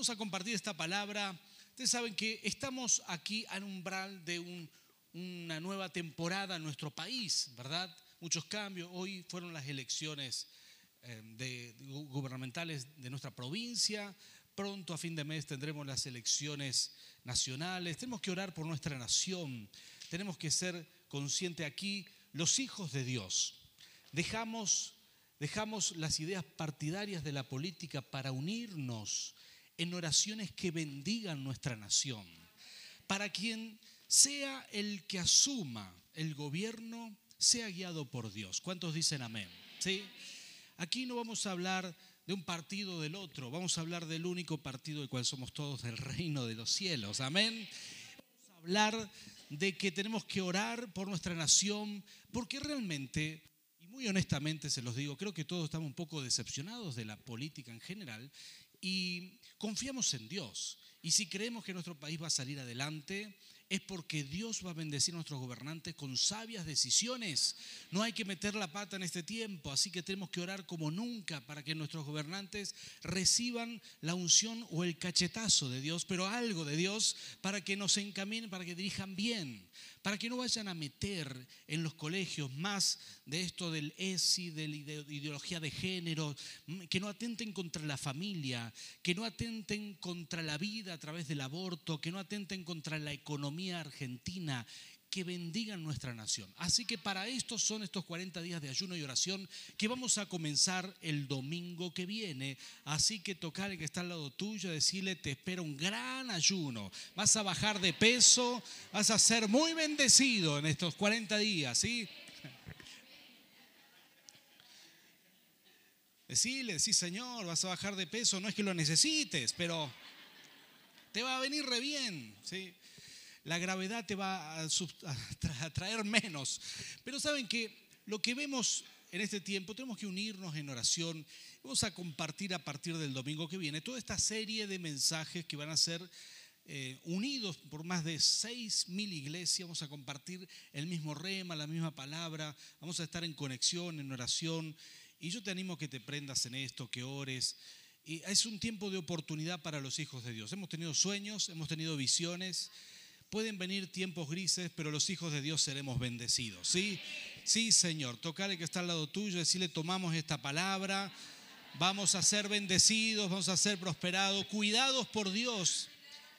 vamos a compartir esta palabra. Ustedes saben que estamos aquí al umbral de una nueva temporada en nuestro país, ¿verdad? Muchos cambios. Hoy fueron las elecciones eh, gubernamentales de nuestra provincia. Pronto, a fin de mes, tendremos las elecciones nacionales. Tenemos que orar por nuestra nación. Tenemos que ser conscientes aquí, los hijos de Dios. Dejamos, dejamos las ideas partidarias de la política para unirnos en oraciones que bendigan nuestra nación. Para quien sea el que asuma el gobierno, sea guiado por Dios. ¿Cuántos dicen amén? ¿Sí? Aquí no vamos a hablar de un partido del otro, vamos a hablar del único partido del cual somos todos del reino de los cielos. Amén. Vamos a hablar de que tenemos que orar por nuestra nación, porque realmente, y muy honestamente se los digo, creo que todos estamos un poco decepcionados de la política en general y confiamos en Dios. Y si creemos que nuestro país va a salir adelante, es porque Dios va a bendecir a nuestros gobernantes con sabias decisiones. No hay que meter la pata en este tiempo, así que tenemos que orar como nunca para que nuestros gobernantes reciban la unción o el cachetazo de Dios, pero algo de Dios para que nos encaminen, para que dirijan bien para que no vayan a meter en los colegios más de esto del ESI, de la ideología de género, que no atenten contra la familia, que no atenten contra la vida a través del aborto, que no atenten contra la economía argentina, que bendigan nuestra nación. Así que para esto son estos 40 días de ayuno y oración que vamos a comenzar el domingo que viene. Así que tocar el que está al lado tuyo, decirle, te espera un gran ayuno. Vas a bajar de peso, vas a ser muy bendecido en estos 40 días, ¿sí? Decirle, sí Señor, vas a bajar de peso, no es que lo necesites, pero te va a venir re bien, ¿sí? La gravedad te va a, traer menos. Pero saben que lo que vemos en este tiempo, tenemos que unirnos en oración. Vamos a compartir a partir del domingo que viene toda esta serie de mensajes que van a ser eh, unidos por más de seis mil iglesias. Vamos a compartir el mismo rema, la misma palabra. Vamos a estar en conexión, en oración. Y yo te animo a que te prendas en esto, que ores. Y es un tiempo de oportunidad para los hijos de Dios. Hemos tenido sueños, hemos tenido visiones. Pueden venir tiempos grises, pero los hijos de Dios seremos bendecidos. ¿Sí? Sí, Señor. Tocarle que está al lado tuyo, decirle, tomamos esta palabra, vamos a ser bendecidos, vamos a ser prosperados, cuidados por Dios.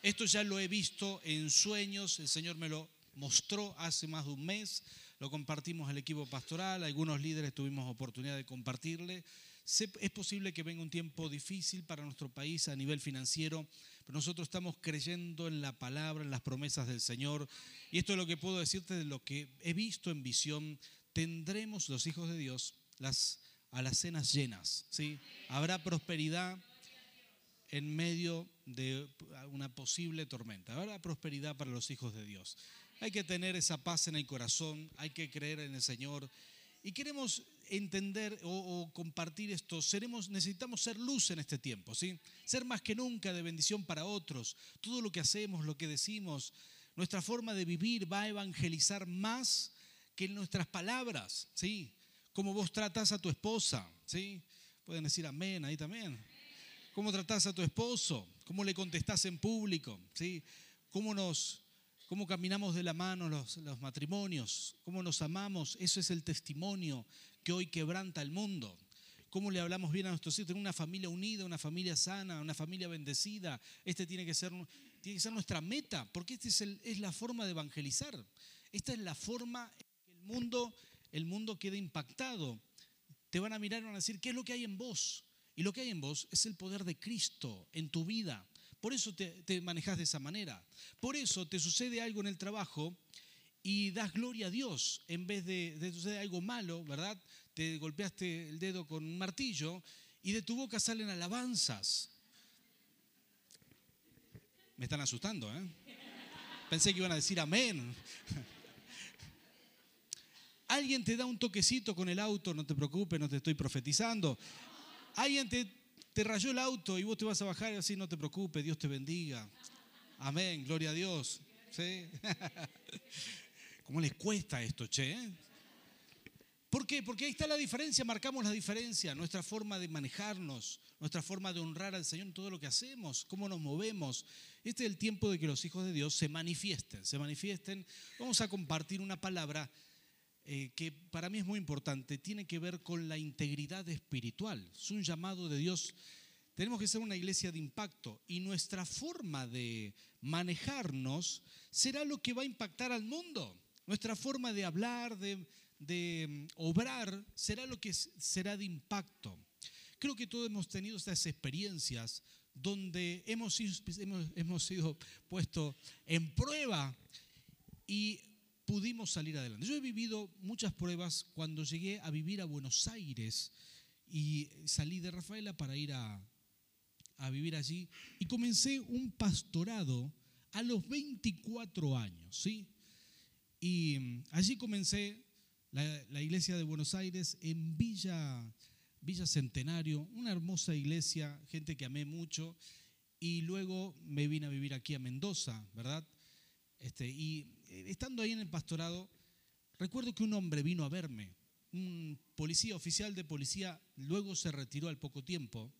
Esto ya lo he visto en sueños, el Señor me lo mostró hace más de un mes, lo compartimos al equipo pastoral, algunos líderes tuvimos oportunidad de compartirle. Es posible que venga un tiempo difícil para nuestro país a nivel financiero, pero nosotros estamos creyendo en la palabra, en las promesas del Señor. Y esto es lo que puedo decirte de lo que he visto en visión. Tendremos los hijos de Dios las alacenas llenas. ¿sí? Habrá prosperidad en medio de una posible tormenta. Habrá prosperidad para los hijos de Dios. Hay que tener esa paz en el corazón, hay que creer en el Señor. Y queremos entender o, compartir esto, seremos, necesitamos ser luz en este tiempo, ¿sí? Ser más que nunca de bendición para otros. Todo lo que hacemos, lo que decimos, nuestra forma de vivir va a evangelizar más que nuestras palabras, ¿sí? Cómo vos tratás a tu esposa, ¿sí? Pueden decir amén ahí también. Cómo tratás a tu esposo, cómo le contestás en público, ¿sí? Cómo nos cómo caminamos de la mano los, los, matrimonios, cómo nos amamos, eso es el testimonio que hoy quebranta el mundo. Cómo le hablamos bien a nuestros hijos, tener una familia unida, una familia sana, una familia bendecida. Este tiene que ser, tiene que ser nuestra meta, porque esta es, es la forma de evangelizar. Esta es la forma en que el mundo, el mundo queda impactado. Te van a mirar y van a decir, ¿qué es lo que hay en vos? Y lo que hay en vos es el poder de Cristo en tu vida. Por eso te, te manejas de esa manera. Por eso te sucede algo en el trabajo y das gloria a Dios en vez de, de suceder algo malo, ¿verdad? Te golpeaste el dedo con un martillo y de tu boca salen alabanzas. Me están asustando, ¿eh? Pensé que iban a decir amén. Alguien te da un toquecito con el auto, no te preocupes, no te estoy profetizando. Alguien te, te rayó el auto y vos te vas a bajar y así, no te preocupes, Dios te bendiga. Amén, gloria a Dios. ¿Sí? ¿Cómo les cuesta esto, che? ¿Por qué? Porque ahí está la diferencia, marcamos la diferencia, nuestra forma de manejarnos, nuestra forma de honrar al Señor en todo lo que hacemos, cómo nos movemos. Este es el tiempo de que los hijos de Dios se manifiesten, se manifiesten. Vamos a compartir una palabra eh, que para mí es muy importante, tiene que ver con la integridad espiritual. Es un llamado de Dios. Tenemos que ser una iglesia de impacto y nuestra forma de manejarnos será lo que va a impactar al mundo. Nuestra forma de hablar, de, de mm, obrar, será lo que será de impacto. Creo que todos hemos tenido estas experiencias donde hemos, hemos, hemos sido puestos en prueba y pudimos salir adelante. Yo he vivido muchas pruebas cuando llegué a vivir a Buenos Aires y salí de Rafaela para ir a, a vivir allí y comencé un pastorado a los 24 años, ¿sí? Y mm, allí comencé la, iglesia de Buenos Aires en Villa, Villa Centenario, una hermosa iglesia, gente que amé mucho, y luego me vine a vivir aquí a Mendoza, ¿verdad? Este, y estando ahí en el pastorado, recuerdo que un hombre vino a verme, un policía oficial de policía, luego se retiró al poco tiempo,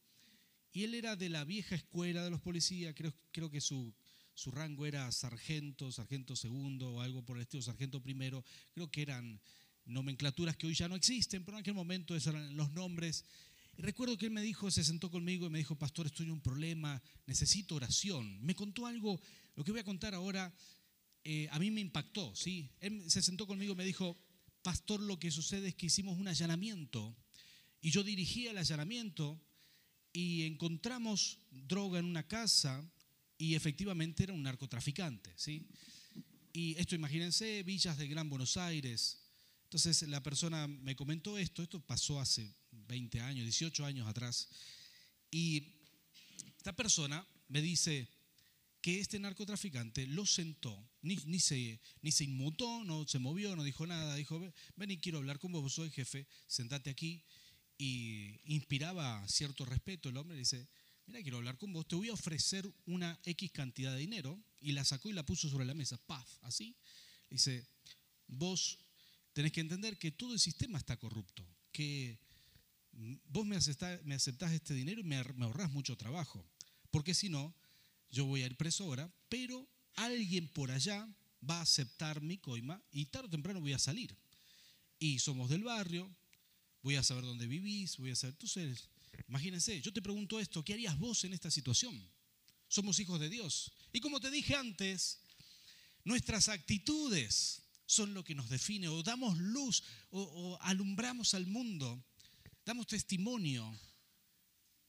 y él era de la vieja escuela de los policías, creo, que su, rango era sargento, sargento segundo o algo por el estilo, sargento primero, creo que eran nomenclaturas que hoy ya no existen, pero en aquel momento esos eran los nombres. Recuerdo que él me dijo, se sentó conmigo y me dijo, pastor, estoy en un problema, necesito oración. Me contó algo, lo que voy a contar ahora, eh, a mí me impactó, ¿sí? Él se sentó conmigo y me dijo, pastor, lo que sucede es que hicimos un allanamiento y yo dirigí el allanamiento y encontramos droga en una casa y efectivamente era un narcotraficante, ¿sí? Y esto, imagínense, villas de Gran Buenos Aires, entonces la persona me comentó esto, esto pasó hace 20 años, 18 años atrás, y esta persona me dice que este narcotraficante lo sentó, ni, ni, se, ni se inmutó, no se movió, no dijo nada, dijo, ven y quiero hablar con vos, soy jefe, sentate aquí, y inspiraba cierto respeto el hombre, dice, mira, quiero hablar con vos, te voy a ofrecer una X cantidad de dinero, y la sacó y la puso sobre la mesa, paf, así, dice, vos tenés que entender que todo el sistema está corrupto, que vos me aceptás, este dinero y me, ahorrás mucho trabajo, porque si no, yo voy a ir preso ahora, pero alguien por allá va a aceptar mi coima y tarde o temprano voy a salir. Y somos del barrio, voy a saber dónde vivís, voy a saber, entonces, imagínense, yo te pregunto esto, ¿qué harías vos en esta situación? Somos hijos de Dios. Y como te dije antes, nuestras actitudes son lo que nos define, o damos luz, o, alumbramos al mundo, damos testimonio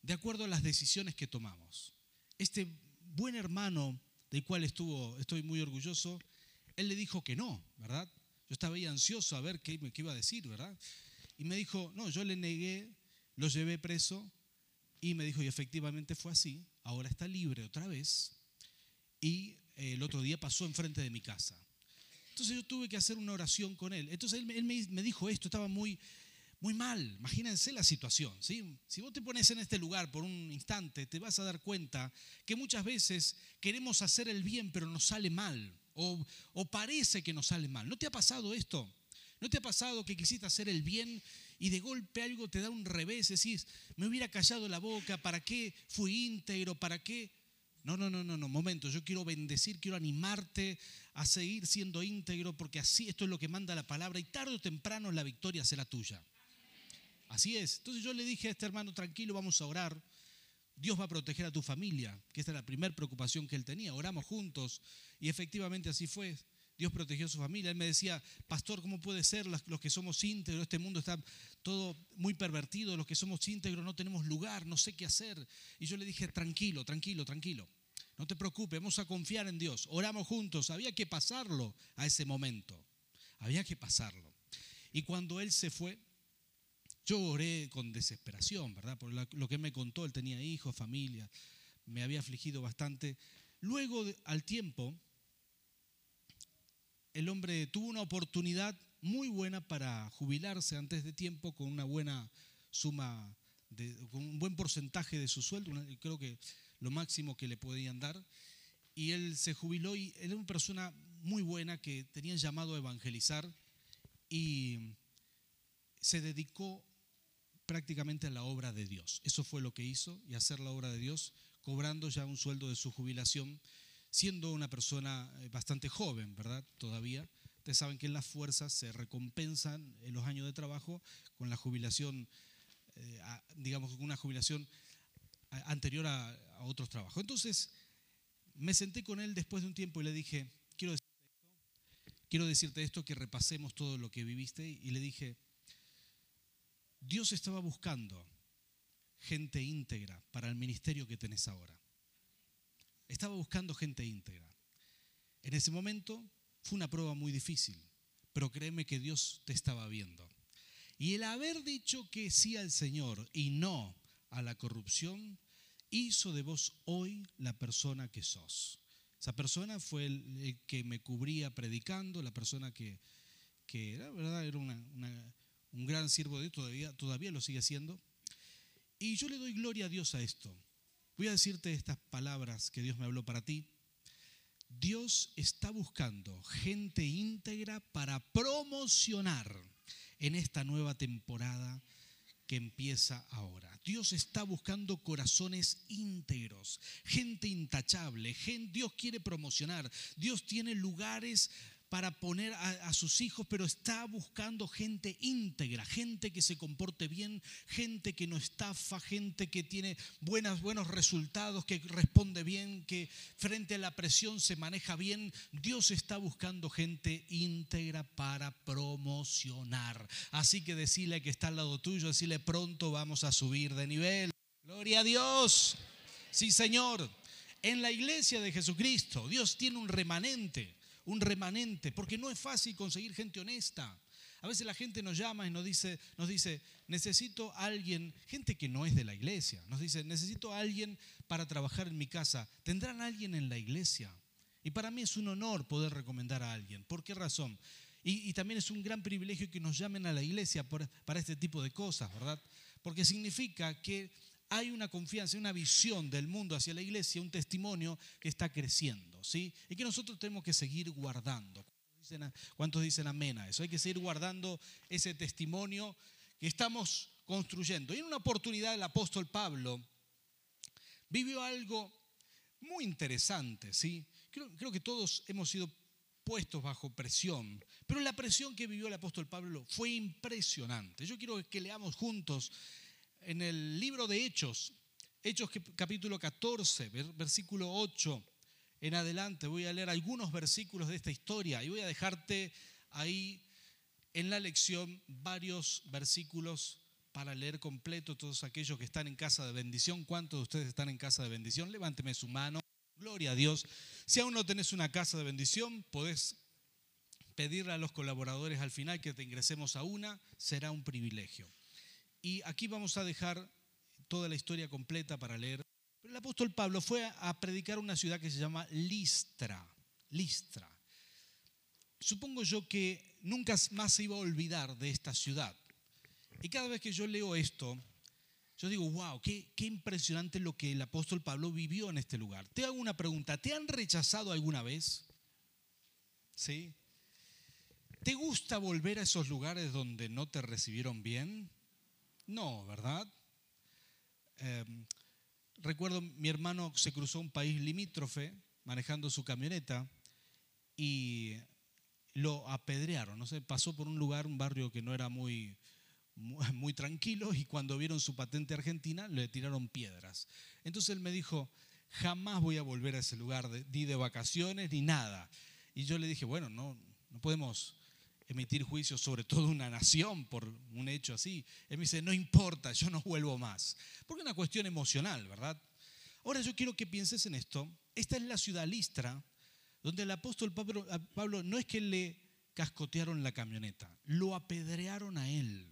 de acuerdo a las decisiones que tomamos. Este buen hermano del cual estuvo, estoy muy orgulloso, él le dijo que no, ¿verdad? Yo estaba ahí ansioso a ver qué, qué iba a decir, ¿verdad? Y me dijo, no, yo le negué, lo llevé preso y me dijo, y efectivamente fue así, ahora está libre otra vez y el otro día pasó enfrente de mi casa. Entonces yo tuve que hacer una oración con él. Entonces él, me, dijo esto, estaba muy, muy mal. Imagínense la situación. Si vos te pones en este lugar por un instante, te vas a dar cuenta que muchas veces queremos hacer el bien, pero nos sale mal. O, o parece que nos sale mal. ¿No te ha pasado esto? ¿No te ha pasado que quisiste hacer el bien y de golpe algo te da un revés? Decís, me hubiera callado la boca, ¿para qué fui íntegro? ¿Para qué? No, no, no, no, no, momento, yo quiero bendecir, quiero animarte a seguir siendo íntegro porque así esto es lo que manda la palabra y tarde o temprano la victoria será tuya. Así es. Entonces yo le dije a este hermano, tranquilo, vamos a orar. Dios va a proteger a tu familia, que esta es la primera preocupación que él tenía. Oramos juntos y efectivamente así fue. Dios protegió a su familia. Él me decía, pastor, ¿cómo puede ser los que somos íntegros? Este mundo está todo muy pervertido, los que somos íntegros no tenemos lugar, no sé qué hacer. Y yo le dije, tranquilo, tranquilo, tranquilo. No te preocupes, vamos a confiar en Dios. Oramos juntos. Había que pasarlo a ese momento. Había que pasarlo. Y cuando él se fue, yo oré con desesperación, ¿verdad? Por lo que me contó, él tenía hijos, familia, me había afligido bastante. Luego, al tiempo, el hombre tuvo una oportunidad muy buena para jubilarse antes de tiempo con una buena suma, con un buen porcentaje de su sueldo, creo que lo máximo que le podían dar. Y él se jubiló y era una persona muy buena que tenía llamado a evangelizar y se dedicó prácticamente a la obra de Dios. Eso fue lo que hizo y hacer la obra de Dios, cobrando ya un sueldo de su jubilación, siendo una persona eh, bastante joven, ¿verdad? Todavía. Ustedes saben que en las fuerzas se recompensan en los años de trabajo con la jubilación, eh, digamos, con una jubilación anterior a, a otros trabajos. Entonces, me senté con él después de un tiempo y le dije, quiero decirte esto, quiero decirte esto, que repasemos todo lo que viviste, y le dije, Dios estaba buscando gente íntegra para el ministerio que tenés ahora. Estaba buscando gente íntegra. En ese momento fue una prueba muy difícil, pero créeme que Dios te estaba viendo. Y el haber dicho que sí al Señor y no a la corrupción, hizo de vos hoy la persona que sos. Esa persona fue el, que me cubría predicando, la persona que, que era, ¿verdad? era una un gran siervo de Dios, todavía, todavía lo sigue haciendo. Y yo le doy gloria a Dios a esto. Voy a decirte estas palabras que Dios me habló para ti. Dios está buscando gente íntegra para promocionar en esta nueva temporada que empieza ahora. Dios está buscando corazones íntegros, gente intachable, Dios quiere promocionar, Dios tiene lugares para poner a, sus hijos, pero está buscando gente íntegra, gente que se comporte bien, gente que no estafa, gente que tiene buenos resultados, que responde bien, que frente a la presión se maneja bien. Dios está buscando gente íntegra para promocionar. Así que decirle que está al lado tuyo, decirle pronto vamos a subir de nivel. Gloria a Dios. Sí, Señor. En la iglesia de Jesucristo, Dios tiene un remanente un remanente, porque no es fácil conseguir gente honesta. A veces la gente nos llama y nos dice, nos dice, necesito a alguien, gente que no es de la iglesia, nos dice, necesito a alguien para trabajar en mi casa. ¿Tendrán alguien en la iglesia? Y para mí es un honor poder recomendar a alguien. ¿Por qué razón? Y, también es un gran privilegio que nos llamen a la iglesia para este tipo de cosas, ¿verdad? Porque significa que hay una confianza, una visión del mundo hacia la iglesia, un testimonio que está creciendo, ¿sí? Y que nosotros tenemos que seguir guardando. ¿Cuántos dicen amén a eso? Hay que seguir guardando ese testimonio que estamos construyendo. Y en una oportunidad el apóstol Pablo vivió algo muy interesante, ¿sí? Creo, creo que todos hemos sido puestos bajo presión, pero la presión que vivió el apóstol Pablo fue impresionante. Yo quiero que leamos juntos en el libro de Hechos, Hechos capítulo 14, versículo 8 en adelante, voy a leer algunos versículos de esta historia y voy a dejarte ahí en la lección varios versículos para leer completo todos aquellos que están en casa de bendición. ¿Cuántos de ustedes están en casa de bendición? Levánteme su mano. Gloria a Dios. Si aún no tenés una casa de bendición, podés pedirle a los colaboradores al final que te ingresemos a una. Será un privilegio. Y aquí vamos a dejar toda la historia completa para leer. Pero el apóstol Pablo fue a predicar una ciudad que se llama Listra. Listra. Supongo yo que nunca más se iba a olvidar de esta ciudad. Y cada vez que yo leo esto, yo digo, wow, qué, impresionante lo que el apóstol Pablo vivió en este lugar. Te hago una pregunta, ¿te han rechazado alguna vez? ¿Sí? ¿Te gusta volver a esos lugares donde no te recibieron bien? No, ¿verdad? Em, recuerdo mi hermano se cruzó un país limítrofe manejando su camioneta y lo apedrearon, no sé, pasó por un lugar, un barrio que no era muy, muy, tranquilo y cuando vieron su patente argentina le tiraron piedras. Entonces él me dijo, jamás voy a volver a ese lugar, ni de vacaciones ni nada. Y yo le dije, bueno, no, no podemos emitir juicios sobre toda una nación por un hecho así. Él me dice, no importa, yo no vuelvo más. Porque es una cuestión emocional, ¿verdad? Ahora yo quiero que pienses en esto. Esta es la ciudad Listra, donde el apóstol Pablo no es que le cascotearon la camioneta, lo apedrearon a él.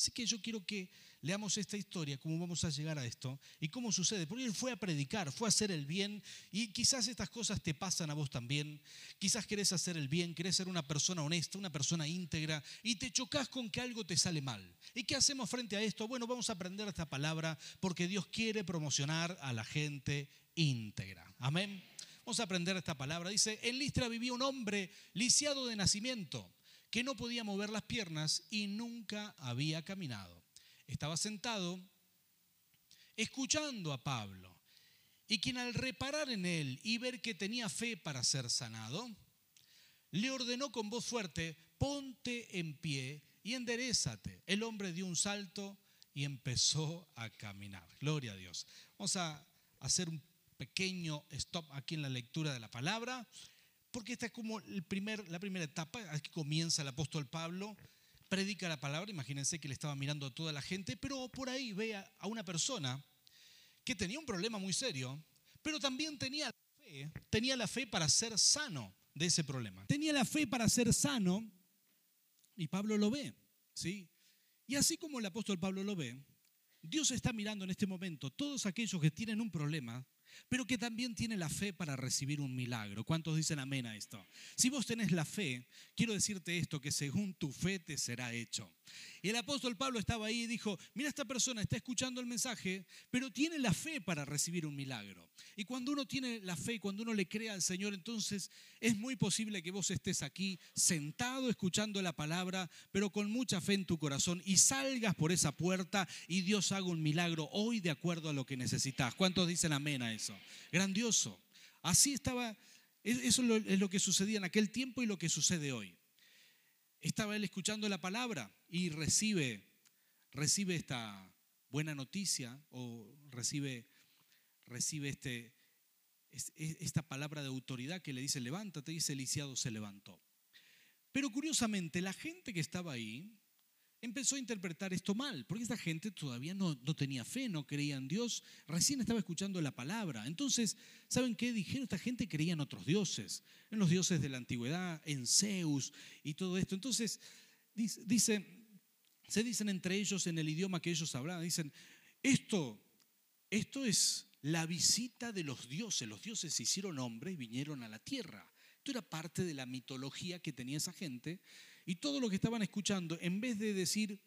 Así que yo quiero que leamos esta historia, cómo vamos a llegar a esto y cómo sucede. Porque él fue a predicar, fue a hacer el bien y quizás estas cosas te pasan a vos también. Quizás querés hacer el bien, querés ser una persona honesta, una persona íntegra y te chocas con que algo te sale mal. ¿Y qué hacemos frente a esto? Bueno, vamos a aprender esta palabra porque Dios quiere promocionar a la gente íntegra. Amén. Vamos a aprender esta palabra. Dice, en Listra vivía un hombre lisiado de nacimiento que no podía mover las piernas y nunca había caminado. Estaba sentado escuchando a Pablo, y quien al reparar en él y ver que tenía fe para ser sanado, le ordenó con voz fuerte, ponte en pie y enderezate. El hombre dio un salto y empezó a caminar. Gloria a Dios. Vamos a hacer un pequeño stop aquí en la lectura de la palabra, porque esta es como el primer, la primera etapa, aquí comienza el apóstol Pablo, predica la palabra, imagínense que le estaba mirando a toda la gente, pero por ahí ve a una persona que tenía un problema muy serio, pero también tenía la fe, tenía la fe para ser sano de ese problema. Tenía la fe para ser sano y Pablo lo ve, ¿sí? Y así como el apóstol Pablo lo ve, Dios está mirando en este momento todos aquellos que tienen un problema, pero que también tienen la fe para recibir un milagro. ¿Cuántos dicen amén a esto? Si vos tenés la fe, quiero decirte esto, que según tu fe te será hecho. Y el apóstol Pablo estaba ahí y dijo, mira, esta persona está escuchando el mensaje, pero tiene la fe para recibir un milagro. Y cuando uno tiene la fe, cuando uno le cree al Señor, entonces es muy posible que vos estés aquí sentado escuchando la palabra, pero con mucha fe en tu corazón y salgas por esa puerta y Dios haga un milagro hoy de acuerdo a lo que necesitas. ¿Cuántos dicen amén a eso? Grandioso. Así estaba, eso es lo que sucedía en aquel tiempo y lo que sucede hoy estaba él escuchando la palabra y recibe, recibe esta buena noticia o recibe, recibe este, esta palabra de autoridad que le dice, levántate, y ese lisiado se levantó. Pero curiosamente, la gente que estaba ahí empezó a interpretar esto mal, porque esta gente todavía no, no, tenía fe, no creía en Dios, recién estaba escuchando la palabra. Entonces, ¿saben qué dijeron? Esta gente creía en otros dioses, en los dioses de la antigüedad, en Zeus y todo esto. Entonces, dice, se dicen entre ellos en el idioma que ellos hablaban, dicen, esto, esto es la visita de los dioses, los dioses se hicieron hombres y vinieron a la tierra. Esto era parte de la mitología que tenía esa gente y todo lo que estaban escuchando, en vez de decir,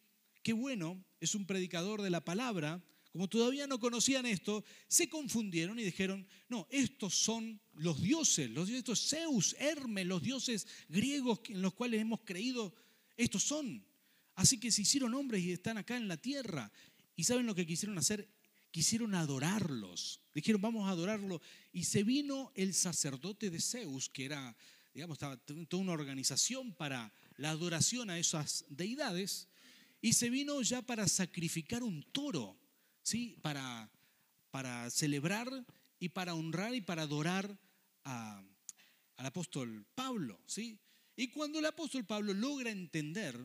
qué bueno, es un predicador de la palabra, como todavía no conocían esto, se confundieron y dijeron, no, estos son los dioses, los dioses, estos Zeus, Hermes, los dioses griegos en los cuales hemos creído, estos son. Así que se hicieron hombres y están acá en la tierra. ¿Y saben lo que quisieron hacer? Quisieron adorarlos. Dijeron, vamos a adorarlo. Y se vino el sacerdote de Zeus, que era, digamos, estaba toda una organización para la adoración a esas deidades y se vino ya para sacrificar un toro, ¿sí? para, para celebrar y para honrar y para adorar al apóstol Pablo. ¿sí? Y cuando el apóstol Pablo logra entender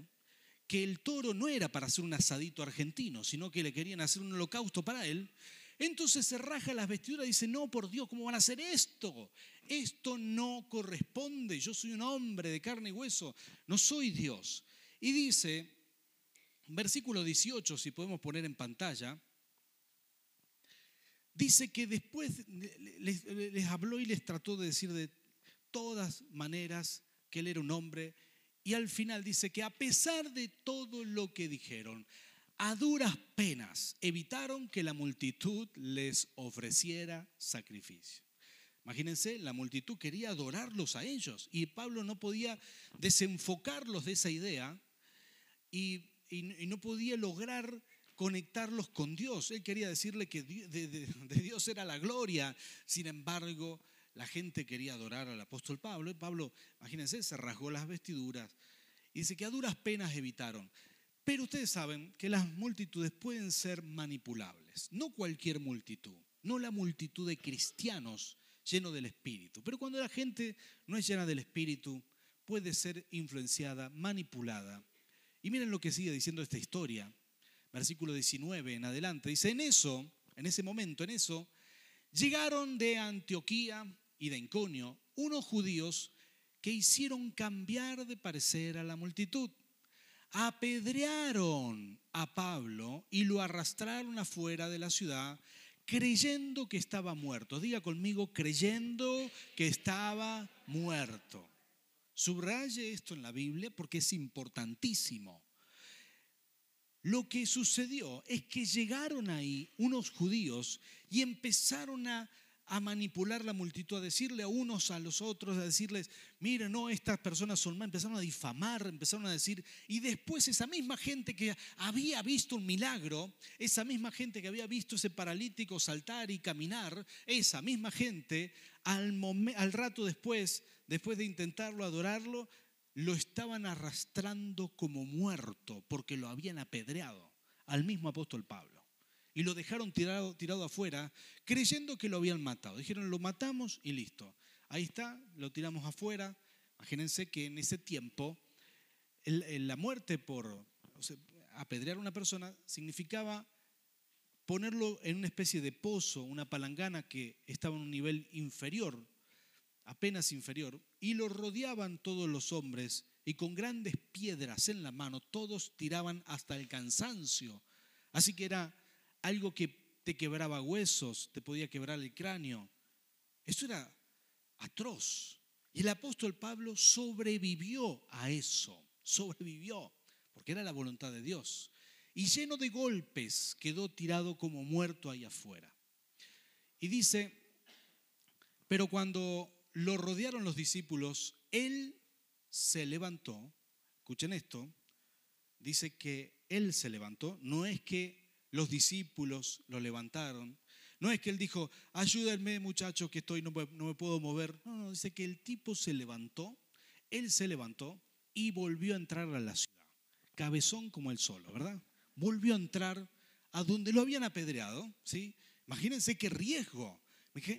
que el toro no era para hacer un asadito argentino, sino que le querían hacer un holocausto para él, entonces se raja las vestiduras y dice, no, por Dios, ¿cómo van a hacer esto? Esto no corresponde, yo soy un hombre de carne y hueso, no soy Dios. Y dice, versículo 18, si podemos poner en pantalla, dice que después les, les habló y les trató de decir de todas maneras que él era un hombre, y al final dice que a pesar de todo lo que dijeron, a duras penas evitaron que la multitud les ofreciera sacrificio. Imagínense, la multitud quería adorarlos a ellos y Pablo no podía desenfocarlos de esa idea y, no podía lograr conectarlos con Dios. Él quería decirle que de, Dios era la gloria, sin embargo, la gente quería adorar al apóstol Pablo. Y Pablo, imagínense, se rasgó las vestiduras y dice que a duras penas evitaron. Pero ustedes saben que las multitudes pueden ser manipulables. No cualquier multitud, no la multitud de cristianos llenos del Espíritu. Pero cuando la gente no es llena del Espíritu, puede ser influenciada, manipulada. Y miren lo que sigue diciendo esta historia. Versículo 19 en adelante. Dice, en eso, en ese momento, en eso, llegaron de Antioquía y de Inconio unos judíos que hicieron cambiar de parecer a la multitud apedrearon a Pablo y lo arrastraron afuera de la ciudad creyendo que estaba muerto. Diga conmigo, creyendo que estaba muerto. Subraye esto en la Biblia porque es importantísimo. Lo que sucedió es que llegaron ahí unos judíos y empezaron a, a manipular la multitud, a decirle a unos a los otros, a decirles, mire, no, estas personas son mal, empezaron a difamar, empezaron a decir, y después esa misma gente que había visto un milagro, esa misma gente que había visto ese paralítico saltar y caminar, esa misma gente, al, al rato después, después de intentarlo, adorarlo, lo estaban arrastrando como muerto porque lo habían apedreado al mismo apóstol Pablo y lo dejaron tirado, tirado afuera, creyendo que lo habían matado. Dijeron, lo matamos y listo. Ahí está, lo tiramos afuera. Imagínense que en ese tiempo la muerte por apedrear a una persona significaba ponerlo en una especie de pozo, una palangana que estaba en un nivel inferior, apenas inferior, y lo rodeaban todos los hombres y con grandes piedras en la mano, todos tiraban hasta el cansancio. Así que era algo que te quebraba huesos, te podía quebrar el cráneo. Eso era atroz. Y el apóstol Pablo sobrevivió a eso, sobrevivió, porque era la voluntad de Dios. Y lleno de golpes quedó tirado como muerto ahí afuera. Y dice, pero cuando lo rodearon los discípulos, él se levantó, escuchen esto, dice que él se levantó, no es que los discípulos lo levantaron. No es que él dijo, ayúdenme muchachos que estoy, no me, puedo mover. No, no, dice que el tipo se levantó, él se levantó y volvió a entrar a la ciudad. Cabezón como el solo, ¿verdad? Volvió a entrar a donde lo habían apedreado, ¿sí? Imagínense qué riesgo.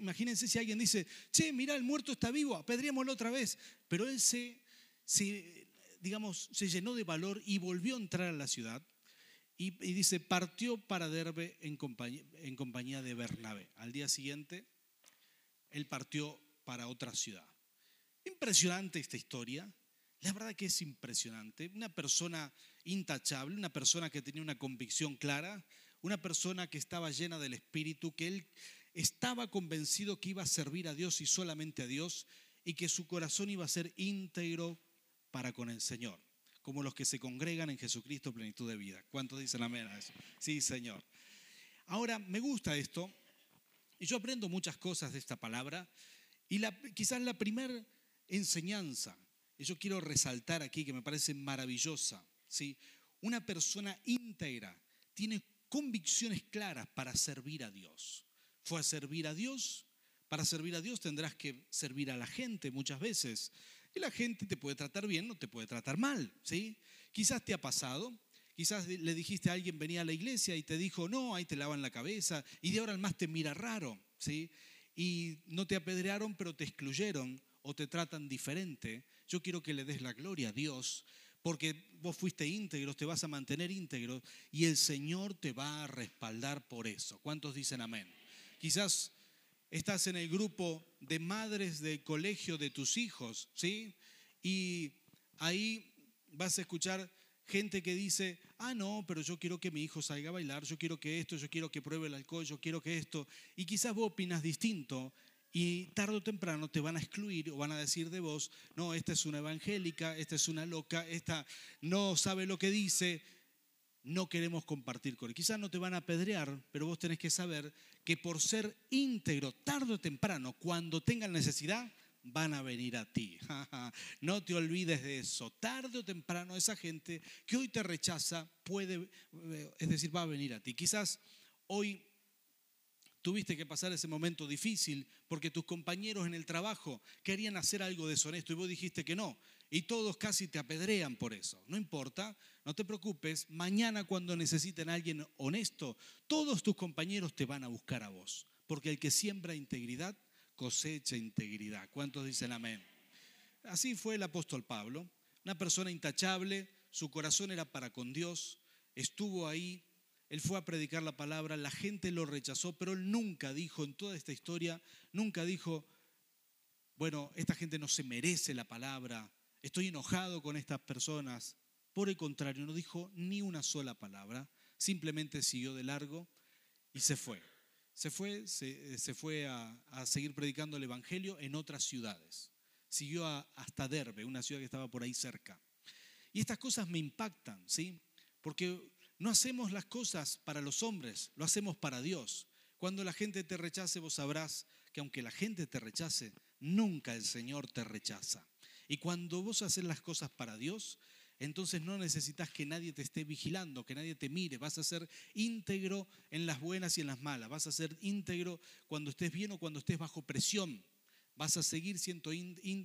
Imagínense si alguien dice, che, mira, el muerto está vivo, apedreémoslo otra vez. Pero él se, se, digamos, se llenó de valor y volvió a entrar a la ciudad y, dice, partió para Derbe en compañía, en compañía de Bernabé. Al día siguiente, él partió para otra ciudad. Impresionante esta historia. La verdad que es impresionante. Una persona intachable, una persona que tenía una convicción clara, una persona que estaba llena del Espíritu, que él estaba convencido que iba a servir a Dios y solamente a Dios y que su corazón iba a ser íntegro para con el Señor como los que se congregan en Jesucristo plenitud de vida. ¿Cuántos dicen amén a eso? Sí, Señor. Ahora, me gusta esto, y yo aprendo muchas cosas de esta palabra, y quizás la primera enseñanza, y yo quiero resaltar aquí que me parece maravillosa, ¿sí? Una persona íntegra tiene convicciones claras para servir a Dios. Fue a servir a Dios, para servir a Dios tendrás que servir a la gente muchas veces. Y la gente te puede tratar bien o te puede tratar mal, ¿sí? Quizás te ha pasado, quizás le dijiste a alguien venía a la iglesia y te dijo, no, ahí te lavan la cabeza, y de ahora al más te mira raro, ¿sí? Y no te apedrearon, pero te excluyeron o te tratan diferente. Yo quiero que le des la gloria a Dios, porque vos fuiste íntegro, te vas a mantener íntegro y el Señor te va a respaldar por eso. ¿Cuántos dicen amén? Quizás estás en el grupo de madres del colegio de tus hijos, ¿sí? Y ahí vas a escuchar gente que dice, ah, no, pero yo quiero que mi hijo salga a bailar, yo quiero que esto, yo quiero que pruebe el alcohol, yo quiero que esto. Y quizás vos opinas distinto y tarde o temprano te van a excluir o van a decir de vos, no, esta es una evangélica, esta es una loca, esta no sabe lo que dice, no queremos compartir con él. Quizás no te van a apedrear, pero vos tenés que saber que por ser íntegro, tarde o temprano, cuando tengan necesidad, van a venir a ti. no te olvides de eso. Tarde o temprano esa gente que hoy te rechaza puede, eh, es decir, va a venir a ti. Quizás hoy tuviste que pasar ese momento difícil porque tus compañeros en el trabajo querían hacer algo deshonesto y vos dijiste que no y todos casi te apedrean por eso. No importa, no te preocupes, mañana cuando necesiten a alguien honesto, todos tus compañeros te van a buscar a vos, porque el que siembra integridad cosecha integridad. ¿Cuántos dicen amén? Así fue el apóstol Pablo, una persona intachable, su corazón era para con Dios, estuvo ahí, él fue a predicar la palabra, la gente lo rechazó, pero él nunca dijo en toda esta historia, nunca dijo, bueno, esta gente no se merece la palabra, estoy enojado con estas personas. Por el contrario, no dijo ni una sola palabra, simplemente siguió de largo y se fue. Se fue, se, fue a, seguir predicando el Evangelio en otras ciudades. Siguió hasta Derbe, una ciudad que estaba por ahí cerca. Y estas cosas me impactan, ¿sí? Porque no hacemos las cosas para los hombres, lo hacemos para Dios. Cuando la gente te rechace, vos sabrás que aunque la gente te rechace, nunca el Señor te rechaza. Y cuando vos haces las cosas para Dios, entonces no necesitas que nadie te esté vigilando, que nadie te mire. Vas a ser íntegro en las buenas y en las malas. Vas a ser íntegro cuando estés bien o cuando estés bajo presión. Vas a seguir siendo,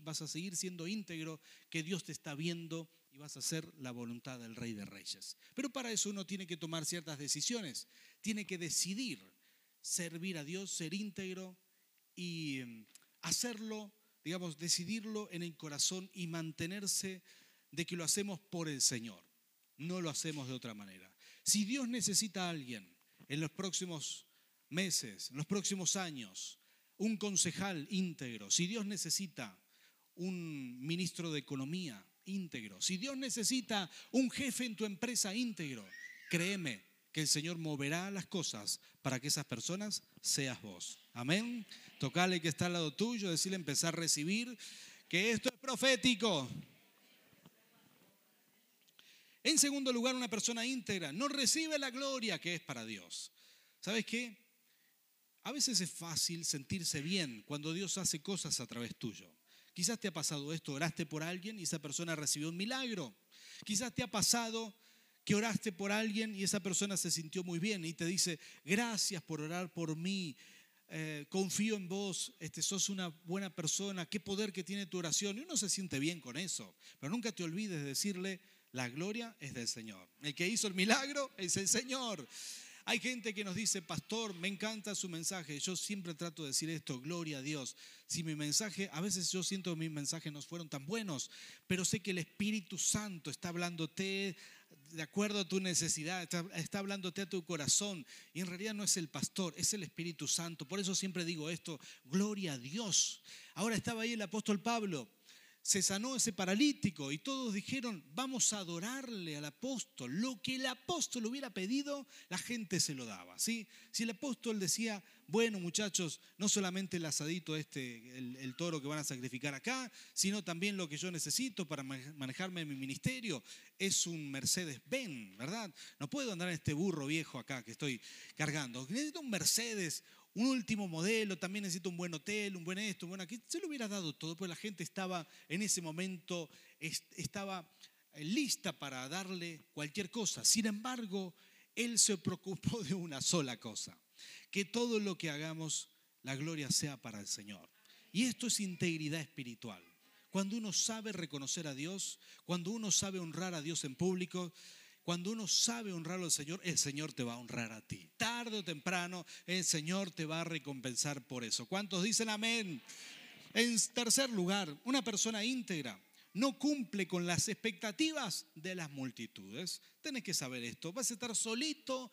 vas a seguir siendo íntegro, que Dios te está viendo y vas a hacer la voluntad del Rey de Reyes. Pero para eso uno tiene que tomar ciertas decisiones. Tiene que decidir servir a Dios, ser íntegro y mm, hacerlo, digamos, decidirlo en el corazón y mantenerse de que lo hacemos por el Señor. No lo hacemos de otra manera. Si Dios necesita a alguien en los próximos meses, en los próximos años, un concejal íntegro, si Dios necesita un ministro de economía íntegro, si Dios necesita un jefe en tu empresa íntegro, créeme que el Señor moverá las cosas para que esas personas seas vos. Amén. Tocale que está al lado tuyo, decirle empezar a recibir que esto es profético. En segundo lugar, una persona íntegra no recibe la gloria que es para Dios. ¿Sabes qué? A veces es fácil sentirse bien cuando Dios hace cosas a través tuyo. Quizás te ha pasado esto, oraste por alguien y esa persona recibió un milagro. Quizás te ha pasado que oraste por alguien y esa persona se sintió muy bien y te dice, gracias por orar por mí, eh, confío en vos, este, sos una buena persona, qué poder que tiene tu oración. Y uno se siente bien con eso, pero nunca te olvides de decirle, la gloria es del Señor. El que hizo el milagro es el Señor. Hay gente que nos dice, pastor, me encanta su mensaje. Yo siempre trato de decir esto, gloria a Dios. Si mi mensaje, a veces yo siento que mis mensajes no fueron tan buenos, pero sé que el Espíritu Santo está hablándote de acuerdo a tu necesidad, está, está, hablándote a tu corazón. Y en realidad no es el pastor, es el Espíritu Santo. Por eso siempre digo esto, gloria a Dios. Ahora estaba ahí el apóstol Pablo se sanó ese paralítico y todos dijeron, vamos a adorarle al apóstol. Lo que el apóstol hubiera pedido, la gente se lo daba. ¿sí? Si el apóstol decía, bueno muchachos, no solamente el asadito este, el, toro que van a sacrificar acá, sino también lo que yo necesito para manejarme en mi ministerio, es un Mercedes-Benz, ¿verdad? No puedo andar en este burro viejo acá que estoy cargando. Necesito un Mercedes, un último modelo, también necesito un buen hotel, un buen esto, un buen aquí. Se lo hubiera dado todo, porque la gente estaba en ese momento, estaba eh, lista para darle cualquier cosa. Sin embargo, él se preocupó de una sola cosa, que todo lo que hagamos, la gloria sea para el Señor. Y esto es integridad espiritual. Cuando uno sabe reconocer a Dios, cuando uno sabe honrar a Dios en público, cuando uno sabe honrar al Señor, el Señor te va a honrar a ti. Tarde o temprano, el Señor te va a recompensar por eso. ¿Cuántos dicen amén? En tercer lugar, una persona íntegra no cumple con las expectativas de las multitudes. Tienes que saber esto. Vas a estar solito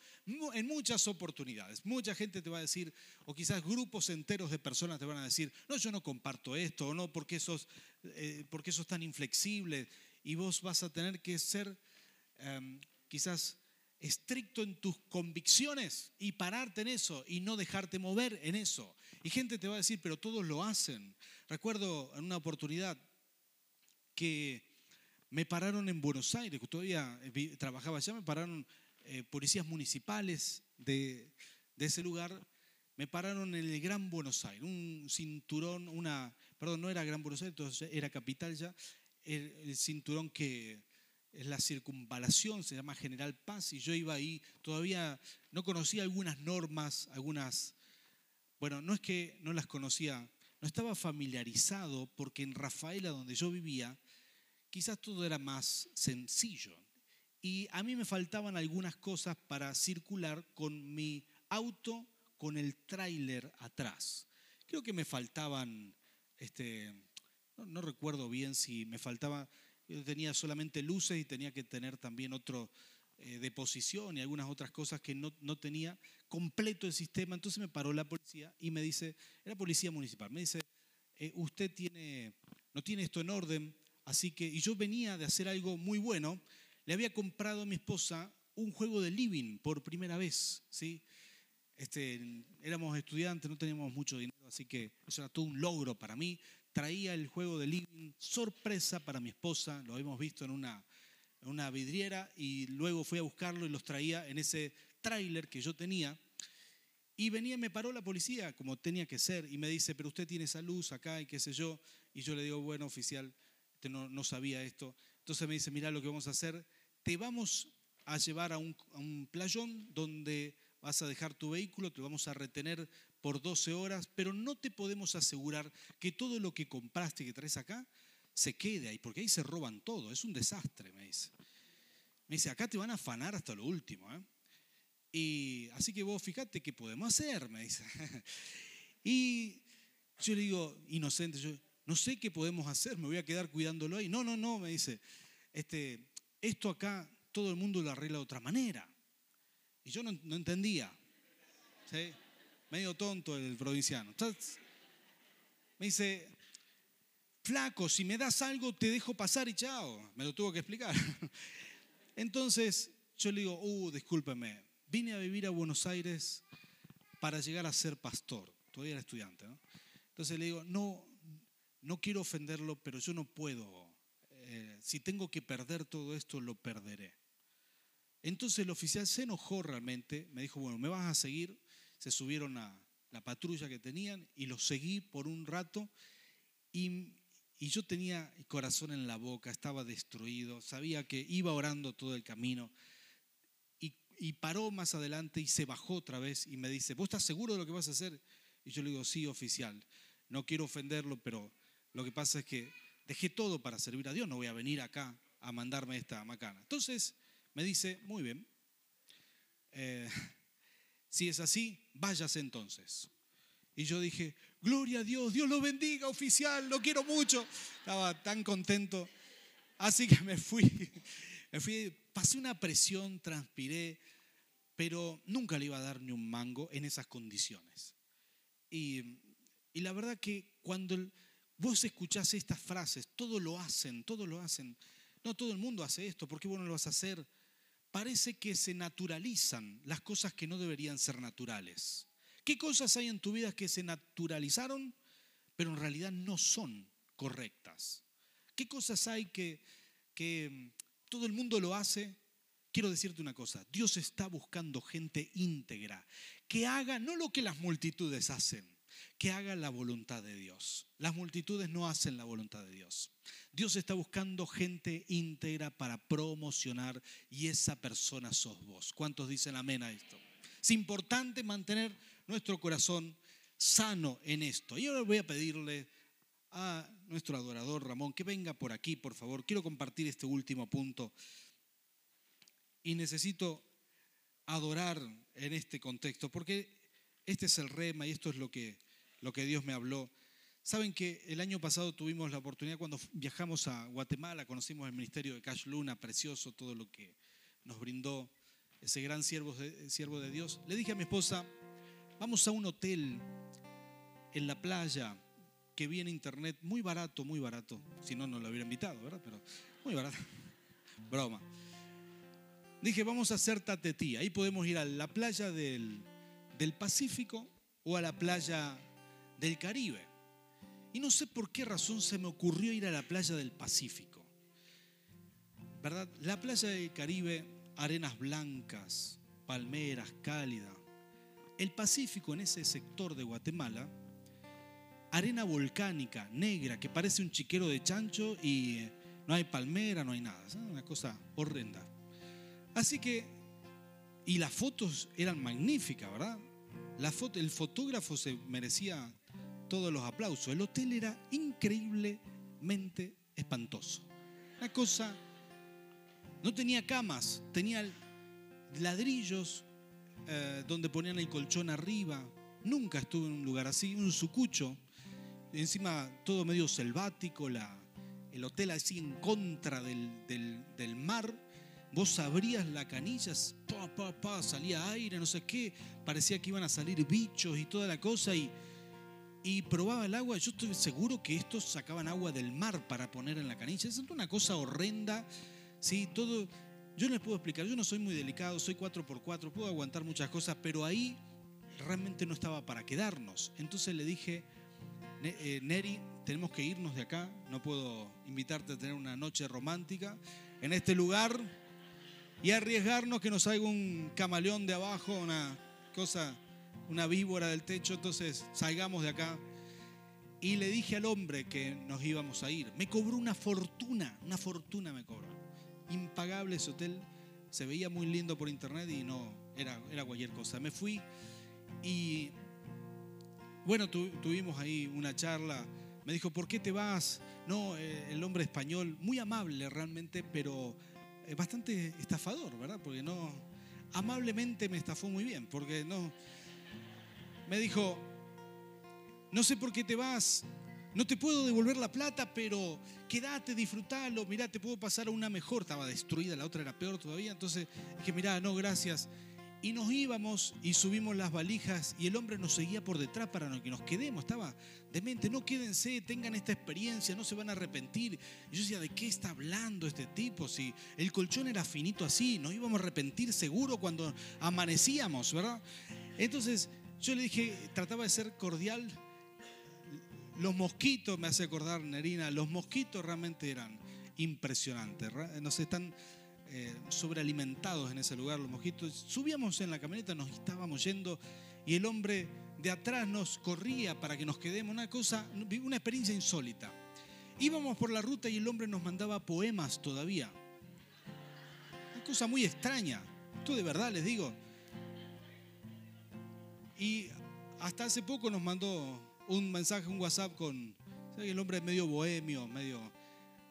en muchas oportunidades. Mucha gente te va a decir, o quizás grupos enteros de personas te van a decir, no, yo no comparto esto, o no, porque sos, eh, tan inflexible. Y vos vas a tener que ser Em, quizás estricto en tus convicciones y pararte en eso y no dejarte mover en eso. Y gente te va a decir, pero todos lo hacen. Recuerdo en una oportunidad que me pararon en Buenos Aires, que todavía trabajaba allá, me pararon eh, policías municipales de, ese lugar, me pararon en el Gran Buenos Aires, un cinturón, una, perdón, no era Gran Buenos Aires, entonces era capital ya, el cinturón que es la circunvalación, se llama General Paz, y yo iba ahí, todavía no conocía algunas normas, algunas, bueno, no es que no las conocía, no estaba familiarizado porque en Rafaela, donde yo vivía, quizás todo era más sencillo. Y a mí me faltaban algunas cosas para circular con mi auto con el tráiler atrás. Creo que me faltaban, este, no, recuerdo bien si me faltaba tenía solamente luces y tenía que tener también otro eh, de posición y algunas otras cosas que no, no, tenía completo el sistema. Entonces me paró la policía y me dice, era policía municipal, me dice, eh, usted tiene, no tiene esto en orden, así que, y yo venía de hacer algo muy bueno, le había comprado a mi esposa un juego de living por primera vez, ¿sí? Este, éramos estudiantes, no teníamos mucho dinero, así que eso era todo un logro para mí traía el juego de living sorpresa para mi esposa, lo habíamos visto en una, una vidriera y luego fui a buscarlo y los traía en ese tráiler que yo tenía. Y venía, me paró la policía, como tenía que ser, y me dice, pero usted tiene esa luz acá y qué sé yo. Y yo le digo, bueno, oficial, no, no sabía esto. Entonces me dice, mira lo que vamos a hacer, te vamos a llevar a un, a un playón donde vas a dejar tu vehículo, te vamos a retener por 12 horas, pero no te podemos asegurar que todo lo que compraste y que traes acá se quede ahí, porque ahí se roban todo, es un desastre, me dice. Me dice, acá te van a afanar hasta lo último. ¿eh? Y así que vos fíjate qué podemos hacer, me dice. y yo le digo, inocente, yo no sé qué podemos hacer, me voy a quedar cuidándolo ahí. No, no, no, me dice, este, esto acá todo el mundo lo arregla de otra manera. Y yo no, entendía. Medio tonto el provinciano. Me dice, flaco, si me das algo te dejo pasar y chao. Me lo tuvo que explicar. Entonces yo le digo, uh, discúlpeme, vine a vivir a Buenos Aires para llegar a ser pastor. Todavía era estudiante, ¿no? Entonces le digo, no, no quiero ofenderlo, pero yo no puedo. Eh, si tengo que perder todo esto, lo perderé. Entonces el oficial se enojó realmente, me dijo, bueno, me vas a seguir. Se subieron a la patrulla que tenían y los seguí por un rato y, y yo tenía el corazón en la boca, estaba destruido, sabía que iba orando todo el camino y, y paró más adelante y se bajó otra vez y me dice, ¿vos estás seguro de lo que vas a hacer? Y yo le digo, sí, oficial, no quiero ofenderlo, pero lo que pasa es que dejé todo para servir a Dios, no voy a venir acá a mandarme esta macana. Entonces me dice, muy bien, eh, si es así, váyase entonces. Y yo dije, gloria a Dios, Dios lo bendiga, oficial, lo quiero mucho. Estaba tan contento. Así que me fui, me fui, pasé una presión, transpiré, pero nunca le iba a dar ni un mango en esas condiciones. Y, y la verdad que cuando vos escuchás estas frases, todo lo hacen, todo lo hacen. No todo el mundo hace esto, ¿por qué vos no lo vas a hacer? Parece que se naturalizan las cosas que no deberían ser naturales. ¿Qué cosas hay en tu vida que se naturalizaron, pero en realidad no son correctas? ¿Qué cosas hay que, que mm, todo el mundo lo hace? Quiero decirte una cosa, Dios está buscando gente íntegra, que haga no lo que las multitudes hacen, que haga la voluntad de Dios. Las multitudes no hacen la voluntad de Dios. Dios está buscando gente íntegra para promocionar y esa persona sos vos. ¿Cuántos dicen amén a esto? Es importante mantener nuestro corazón sano en esto. Y ahora voy a pedirle a nuestro adorador Ramón que venga por aquí, por favor. Quiero compartir este último punto. Y necesito adorar en este contexto, porque este es el rema y esto es lo que, lo que Dios me habló. Saben que el año pasado tuvimos la oportunidad cuando viajamos a Guatemala, conocimos el ministerio de Cash Luna, precioso todo lo que nos brindó ese gran siervo de, Dios. Le dije a mi esposa, vamos a un hotel en la playa que vi en internet, muy barato, muy barato. Si no, no lo hubiera invitado, ¿verdad? Pero muy barato. Broma. Dije, vamos a hacer tatetí. Ahí podemos ir a la playa del, del Pacífico o a la playa del Caribe. Y no sé por qué razón se me ocurrió ir a la playa del Pacífico. ¿Verdad? La playa del Caribe, arenas blancas, palmeras cálidas. El Pacífico en ese sector de Guatemala, arena volcánica, negra, que parece un chiquero de chancho y no hay palmera, no hay nada. Es una cosa horrenda. Así que, y las fotos eran magníficas, ¿verdad? La foto, el fotógrafo se merecía todos los aplausos. El hotel era increíblemente espantoso. La cosa, no tenía camas, tenía ladrillos eh, donde ponían el colchón arriba. Nunca estuve en un lugar así, un sucucho. Encima todo medio selvático, la, el hotel así en contra del, del, mar. Vos abrías la canilla, pa, pa, pa, salía aire, no sé qué. Parecía que iban a salir bichos y toda la cosa. Y y probaba el agua. Yo estoy seguro que estos sacaban agua del mar para poner en la canilla. Es una cosa horrenda. ¿sí? Todo, yo no les puedo explicar. Yo no soy muy delicado, soy 4x4, puedo aguantar muchas cosas, pero ahí realmente no estaba para quedarnos. Entonces le dije, eh, Neri, tenemos que irnos de acá. No puedo invitarte a tener una noche romántica en este lugar y arriesgarnos que nos salga un camaleón de abajo, una cosa una víbora del techo, entonces salgamos de acá. Y le dije al hombre que nos íbamos a ir. Me cobró una fortuna, una fortuna me cobró. Impagable ese hotel. Se veía muy lindo por internet y no, era, era cualquier cosa. Me fui y bueno, tuvimos ahí una charla. Me dijo, ¿por qué te vas? No, eh, el hombre español, muy amable realmente, pero es bastante estafador, ¿verdad? Porque no, amablemente me estafó muy bien, porque no, me dijo, no sé por qué te vas, no te puedo devolver la plata, pero quédate, disfrutalo, mirá, te puedo pasar a una mejor, estaba destruida, la otra era peor todavía, entonces dije, mirá, no, gracias. Y nos íbamos y subimos las valijas y el hombre nos seguía por detrás para que nos quedemos. Estaba demente, no quédense, tengan esta experiencia, no se van a arrepentir. Y yo decía, ¿de qué está hablando este tipo? Si el colchón era finito así, nos íbamos a arrepentir seguro cuando amanecíamos, ¿verdad? Entonces yo le dije, trataba de ser cordial. Los mosquitos, me hace acordar Nerina, los mosquitos realmente eran impresionantes. Nos están eh, sobrealimentados en ese lugar, los mosquitos. Subíamos en la camioneta, nos estábamos yendo y el hombre de atrás nos corría para que nos quedemos. Una cosa, una experiencia insólita. Íbamos por la ruta y el hombre nos mandaba poemas todavía. Una cosa muy extraña. Esto de verdad les digo. Y hasta hace poco nos mandó un mensaje, un WhatsApp con. El hombre medio bohemio, medio.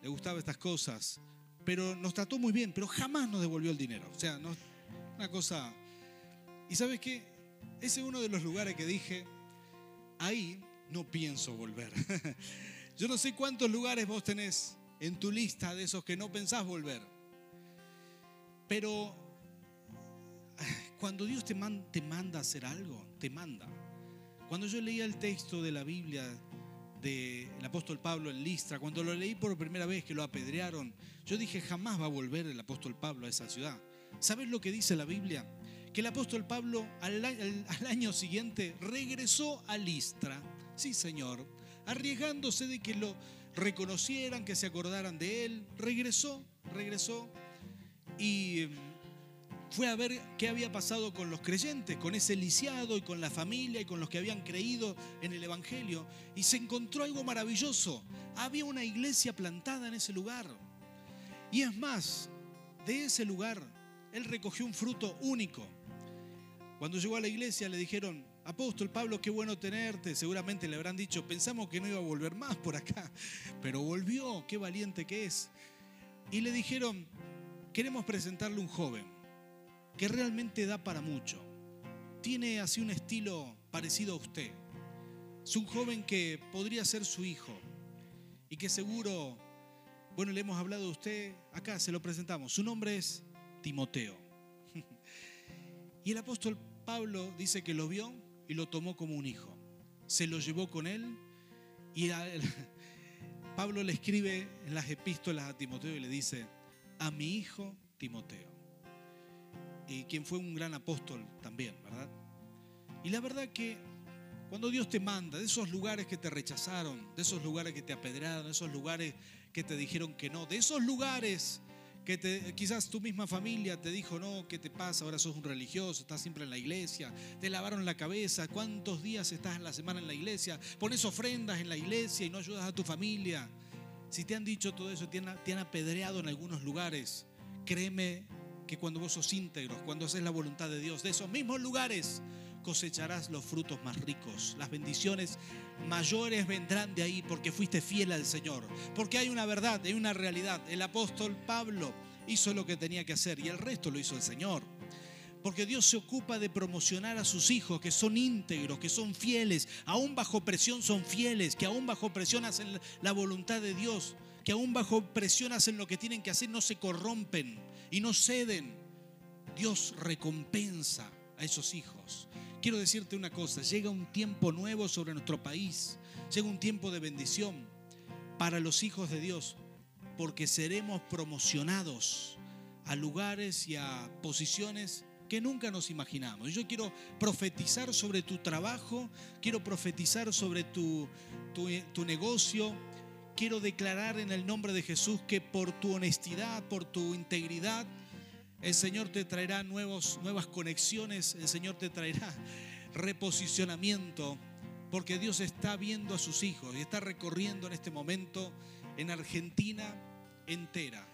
Le gustaba estas cosas pero nos trató muy bien, pero jamás nos devolvió el dinero. O sea, una cosa... ¿Y sabes qué? Ese es uno de los lugares que dije, ahí no pienso volver. Yo no sé cuántos lugares vos tenés en tu lista de esos que no pensás volver. Pero cuando Dios te, te manda a hacer algo, te manda. Cuando yo leía el texto de la Biblia del apóstol Pablo en Listra, cuando lo leí por primera vez que lo apedrearon, yo dije, jamás va a volver el apóstol Pablo a esa ciudad. ¿Sabes lo que dice la Biblia? Que el apóstol Pablo al, año siguiente regresó a Listra, sí señor, arriesgándose de que lo reconocieran, que se acordaran de él, regresó, regresó y fue a ver qué había pasado con los creyentes, con ese lisiado y con la familia y con los que habían creído en el Evangelio. Y se encontró algo maravilloso. Había una iglesia plantada en ese lugar. Y es más, de ese lugar él recogió un fruto único. Cuando llegó a la iglesia le dijeron, apóstol Pablo, qué bueno tenerte. Seguramente le habrán dicho, pensamos que no iba a volver más por acá, pero volvió, qué valiente que es. Y le dijeron, queremos presentarle un joven que realmente da para mucho. Tiene así un estilo parecido a usted. Es un joven que podría ser su hijo y que seguro, bueno, le hemos hablado de usted, acá se lo presentamos. Su nombre es Timoteo. Y el apóstol Pablo dice que lo vio y lo tomó como un hijo. Se lo llevó con él y Pablo le escribe en las epístolas a Timoteo y le dice, a mi hijo Timoteo y quien fue un gran apóstol también, ¿verdad? Y la verdad que cuando Dios te manda de esos lugares que te rechazaron, de esos lugares que te apedraron, de esos lugares que te dijeron que no, de esos lugares que quizás tu misma familia te dijo, no, ¿qué te pasa? Ahora sos un religioso, estás siempre en la iglesia, te lavaron la cabeza, ¿cuántos días estás en la semana en la iglesia? Pones ofrendas en la iglesia y no ayudas a tu familia. Si te han dicho todo eso, te han, te han apedreado en algunos lugares, créeme que cuando vos sos íntegros, cuando haces la voluntad de Dios, de esos mismos lugares cosecharás los frutos más ricos. Las bendiciones mayores vendrán de ahí porque fuiste fiel al Señor. Porque hay una verdad, hay una realidad. El apóstol Pablo hizo lo que tenía que hacer y el resto lo hizo el Señor. Porque Dios se ocupa de promocionar a sus hijos que son íntegros, que son fieles, aún bajo presión son fieles, que aún bajo presión hacen la voluntad de Dios, que aún bajo presión hacen lo que tienen que hacer, no se corrompen y no ceden, Dios recompensa a esos hijos. Quiero decirte una cosa, llega un tiempo nuevo sobre nuestro país, llega un tiempo de bendición para los hijos de Dios, porque seremos promocionados a lugares y a posiciones que nunca nos imaginamos. Yo quiero profetizar sobre tu trabajo, quiero profetizar sobre tu, tu, tu negocio, quiero declarar en el nombre de Jesús que por tu honestidad, por tu integridad, el Señor te traerá nuevos, nuevas conexiones, el Señor te traerá reposicionamiento, porque Dios está viendo a sus hijos y está recorriendo en este momento en Argentina entera,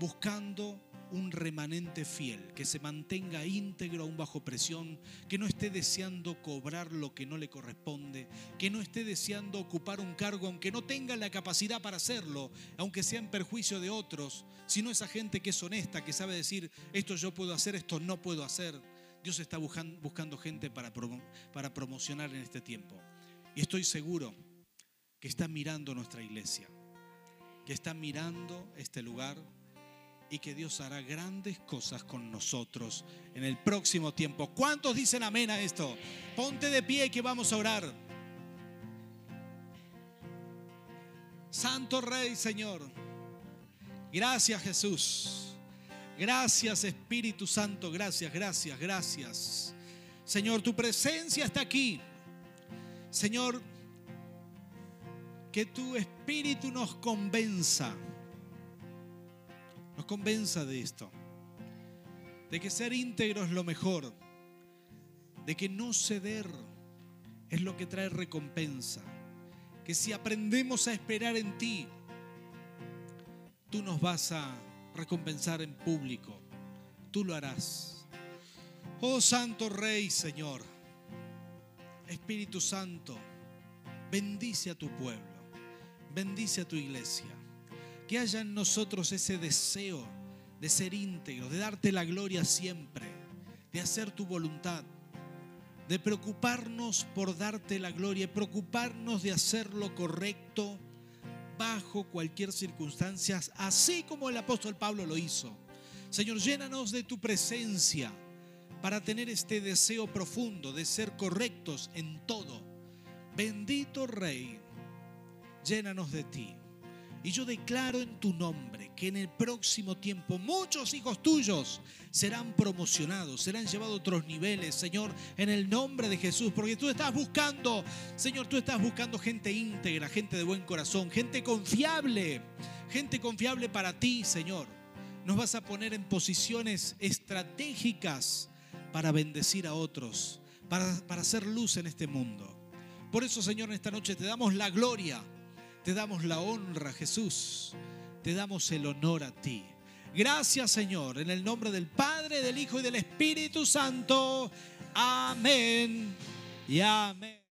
buscando un remanente fiel, que se mantenga íntegro aún bajo presión, que no esté deseando cobrar lo que no le corresponde, que no esté deseando ocupar un cargo aunque no tenga la capacidad para hacerlo, aunque sea en perjuicio de otros, sino esa gente que es honesta, que sabe decir, esto yo puedo hacer, esto no puedo hacer. Dios está buscando gente para, para promocionar en este tiempo. Y estoy seguro que está mirando nuestra iglesia, que está mirando este lugar y que Dios hará grandes cosas con nosotros en el próximo tiempo. ¿Cuántos dicen amén a esto? Ponte de pie que vamos a orar. Santo Rey, Señor. Gracias Jesús. Gracias Espíritu Santo. Gracias, gracias, gracias. Señor, tu presencia está aquí. Señor, que tu Espíritu nos convenza nos convenza de esto, de que ser íntegro es lo mejor, de que no ceder es lo que trae recompensa, que si aprendemos a esperar en ti, tú nos vas a recompensar en público, tú lo harás. Oh Santo Rey, Señor, Espíritu Santo, bendice a tu pueblo, bendice a tu iglesia que haya en nosotros ese deseo de ser íntegro, de darte la gloria siempre, de hacer tu voluntad, de preocuparnos por darte la gloria, de preocuparnos de hacer lo correcto bajo cualquier circunstancia, así como el apóstol Pablo lo hizo. Señor, llénanos de tu presencia para tener este deseo profundo de ser correctos en todo. Bendito Rey, llénanos de ti. Y yo declaro en tu nombre que en el próximo tiempo muchos hijos tuyos serán promocionados, serán llevados a otros niveles, Señor, en el nombre de Jesús. Porque tú estás buscando, Señor, tú estás buscando gente íntegra, gente de buen corazón, gente confiable, gente confiable para ti, Señor. Nos vas a poner en posiciones estratégicas para bendecir a otros, para, para hacer luz en este mundo. Por eso, Señor, en esta noche te damos la gloria te damos la honra, Jesús. Te damos el honor a ti. Gracias, Señor, en el nombre del Padre, del Hijo y del Espíritu Santo. Amén y amén.